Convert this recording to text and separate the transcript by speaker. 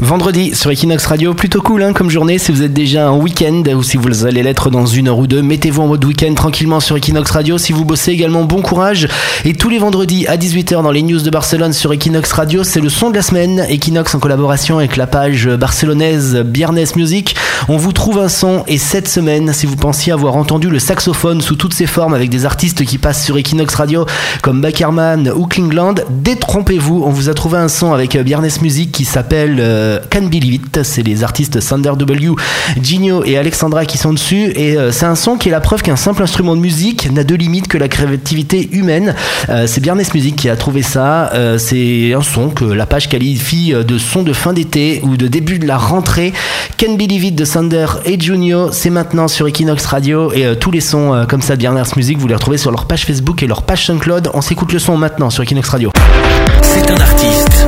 Speaker 1: Vendredi sur Equinox Radio, plutôt cool hein, comme journée si vous êtes déjà en week-end ou si vous allez l'être dans une heure ou deux, mettez-vous en mode week-end tranquillement sur Equinox Radio. Si vous bossez également, bon courage. Et tous les vendredis à 18h dans les news de Barcelone sur Equinox Radio, c'est le son de la semaine. Equinox en collaboration avec la page barcelonaise Biernes Music. On vous trouve un son et cette semaine, si vous pensiez avoir entendu le saxophone sous toutes ses formes avec des artistes qui passent sur Equinox Radio comme Backerman ou Klingland, détrompez-vous, on vous a trouvé un son avec Biernes Music qui s'appelle... Euh, Can Believe It. C'est les artistes Sander W, Gino et Alexandra qui sont dessus. Et euh, c'est un son qui est la preuve qu'un simple instrument de musique n'a de limite que la créativité humaine. Euh, c'est Biernes Music qui a trouvé ça. Euh, c'est un son que la page qualifie de son de fin d'été ou de début de la rentrée. Can Believe It de Sander et Junio, c'est maintenant sur Equinox Radio. Et tous les sons comme ça de Biernes Music, vous les retrouvez sur leur page Facebook et leur page SoundCloud. On s'écoute le son maintenant sur Equinox Radio.
Speaker 2: C'est un artiste